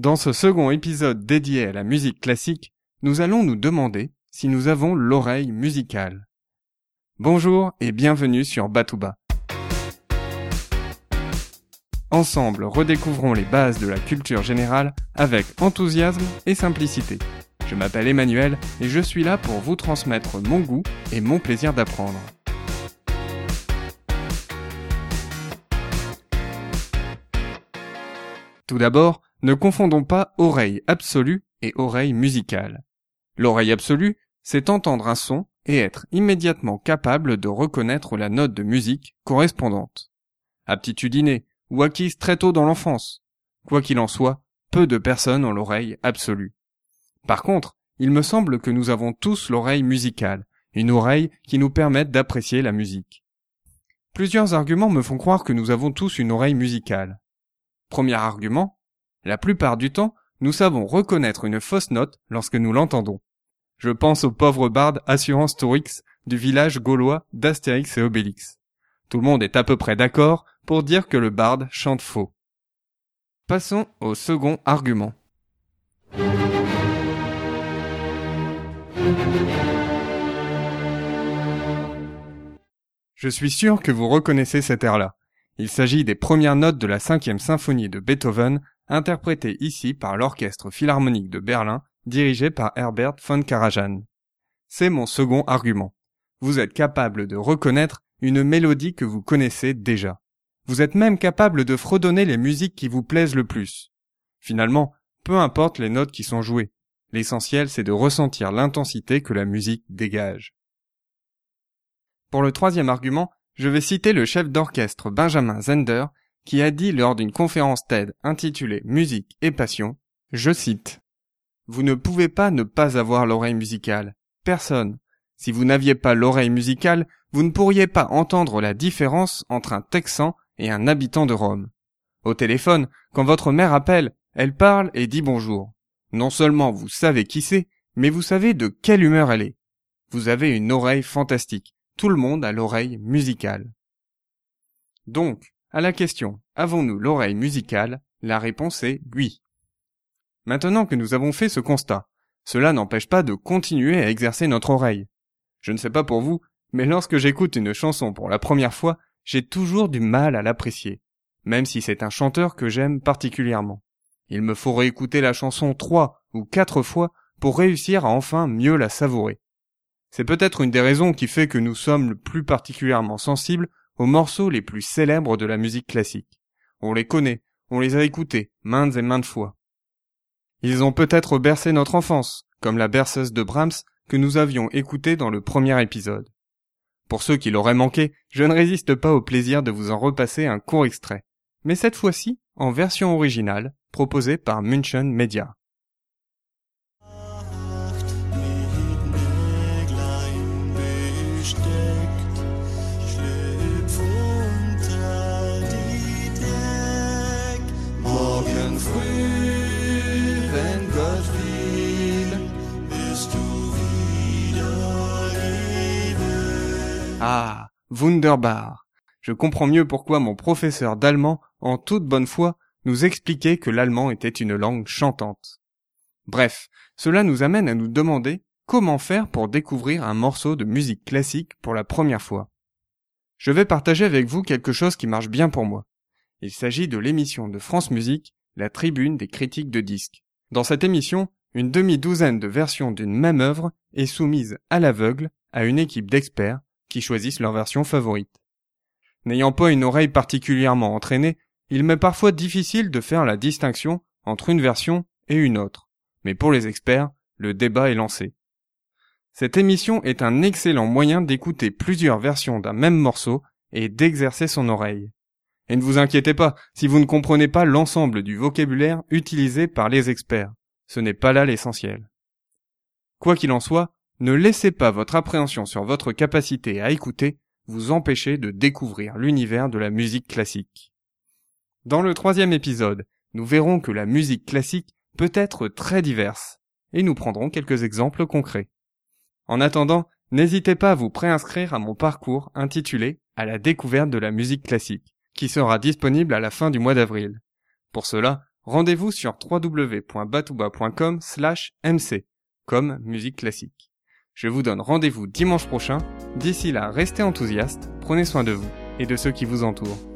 Dans ce second épisode dédié à la musique classique, nous allons nous demander si nous avons l'oreille musicale. Bonjour et bienvenue sur Batouba. Ensemble, redécouvrons les bases de la culture générale avec enthousiasme et simplicité. Je m'appelle Emmanuel et je suis là pour vous transmettre mon goût et mon plaisir d'apprendre. Tout d'abord, ne confondons pas oreille absolue et oreille musicale. L'oreille absolue, c'est entendre un son et être immédiatement capable de reconnaître la note de musique correspondante. Aptitude innée ou acquise très tôt dans l'enfance. Quoi qu'il en soit, peu de personnes ont l'oreille absolue. Par contre, il me semble que nous avons tous l'oreille musicale, une oreille qui nous permette d'apprécier la musique. Plusieurs arguments me font croire que nous avons tous une oreille musicale. Premier argument, la plupart du temps, nous savons reconnaître une fausse note lorsque nous l'entendons. Je pense au pauvre barde Assurance Tourix du village gaulois d'Astérix et Obélix. Tout le monde est à peu près d'accord pour dire que le barde chante faux. Passons au second argument. Je suis sûr que vous reconnaissez cet air-là. Il s'agit des premières notes de la cinquième symphonie de Beethoven, interprétée ici par l'Orchestre Philharmonique de Berlin, dirigé par Herbert von Karajan. C'est mon second argument. Vous êtes capable de reconnaître une mélodie que vous connaissez déjà. Vous êtes même capable de fredonner les musiques qui vous plaisent le plus. Finalement, peu importe les notes qui sont jouées. L'essentiel, c'est de ressentir l'intensité que la musique dégage. Pour le troisième argument, je vais citer le chef d'orchestre Benjamin Zender, qui a dit lors d'une conférence TED intitulée Musique et passion, je cite, Vous ne pouvez pas ne pas avoir l'oreille musicale. Personne. Si vous n'aviez pas l'oreille musicale, vous ne pourriez pas entendre la différence entre un Texan et un habitant de Rome. Au téléphone, quand votre mère appelle, elle parle et dit bonjour. Non seulement vous savez qui c'est, mais vous savez de quelle humeur elle est. Vous avez une oreille fantastique. Tout le monde a l'oreille musicale. Donc, à la question avons-nous l'oreille musicale? La réponse est oui. Maintenant que nous avons fait ce constat, cela n'empêche pas de continuer à exercer notre oreille. Je ne sais pas pour vous, mais lorsque j'écoute une chanson pour la première fois, j'ai toujours du mal à l'apprécier, même si c'est un chanteur que j'aime particulièrement. Il me faut réécouter la chanson trois ou quatre fois pour réussir à enfin mieux la savourer. C'est peut-être une des raisons qui fait que nous sommes le plus particulièrement sensibles aux morceaux les plus célèbres de la musique classique. On les connaît, on les a écoutés maintes et maintes fois. Ils ont peut-être bercé notre enfance, comme la berceuse de Brahms que nous avions écoutée dans le premier épisode. Pour ceux qui l'auraient manqué, je ne résiste pas au plaisir de vous en repasser un court extrait, mais cette fois-ci en version originale, proposée par München Media. Ah, wunderbar. Je comprends mieux pourquoi mon professeur d'allemand, en toute bonne foi, nous expliquait que l'allemand était une langue chantante. Bref, cela nous amène à nous demander comment faire pour découvrir un morceau de musique classique pour la première fois. Je vais partager avec vous quelque chose qui marche bien pour moi. Il s'agit de l'émission de France Musique, la tribune des critiques de disques. Dans cette émission, une demi-douzaine de versions d'une même œuvre est soumise à l'aveugle à une équipe d'experts qui choisissent leur version favorite. N'ayant pas une oreille particulièrement entraînée, il m'est parfois difficile de faire la distinction entre une version et une autre. Mais pour les experts, le débat est lancé. Cette émission est un excellent moyen d'écouter plusieurs versions d'un même morceau et d'exercer son oreille. Et ne vous inquiétez pas si vous ne comprenez pas l'ensemble du vocabulaire utilisé par les experts. Ce n'est pas là l'essentiel. Quoi qu'il en soit, ne laissez pas votre appréhension sur votre capacité à écouter vous empêcher de découvrir l'univers de la musique classique. Dans le troisième épisode, nous verrons que la musique classique peut être très diverse, et nous prendrons quelques exemples concrets. En attendant, n'hésitez pas à vous préinscrire à mon parcours intitulé À la découverte de la musique classique, qui sera disponible à la fin du mois d'avril. Pour cela, Rendez-vous sur www.batouba.com mc, comme musique classique. Je vous donne rendez-vous dimanche prochain. D'ici là, restez enthousiastes, prenez soin de vous et de ceux qui vous entourent.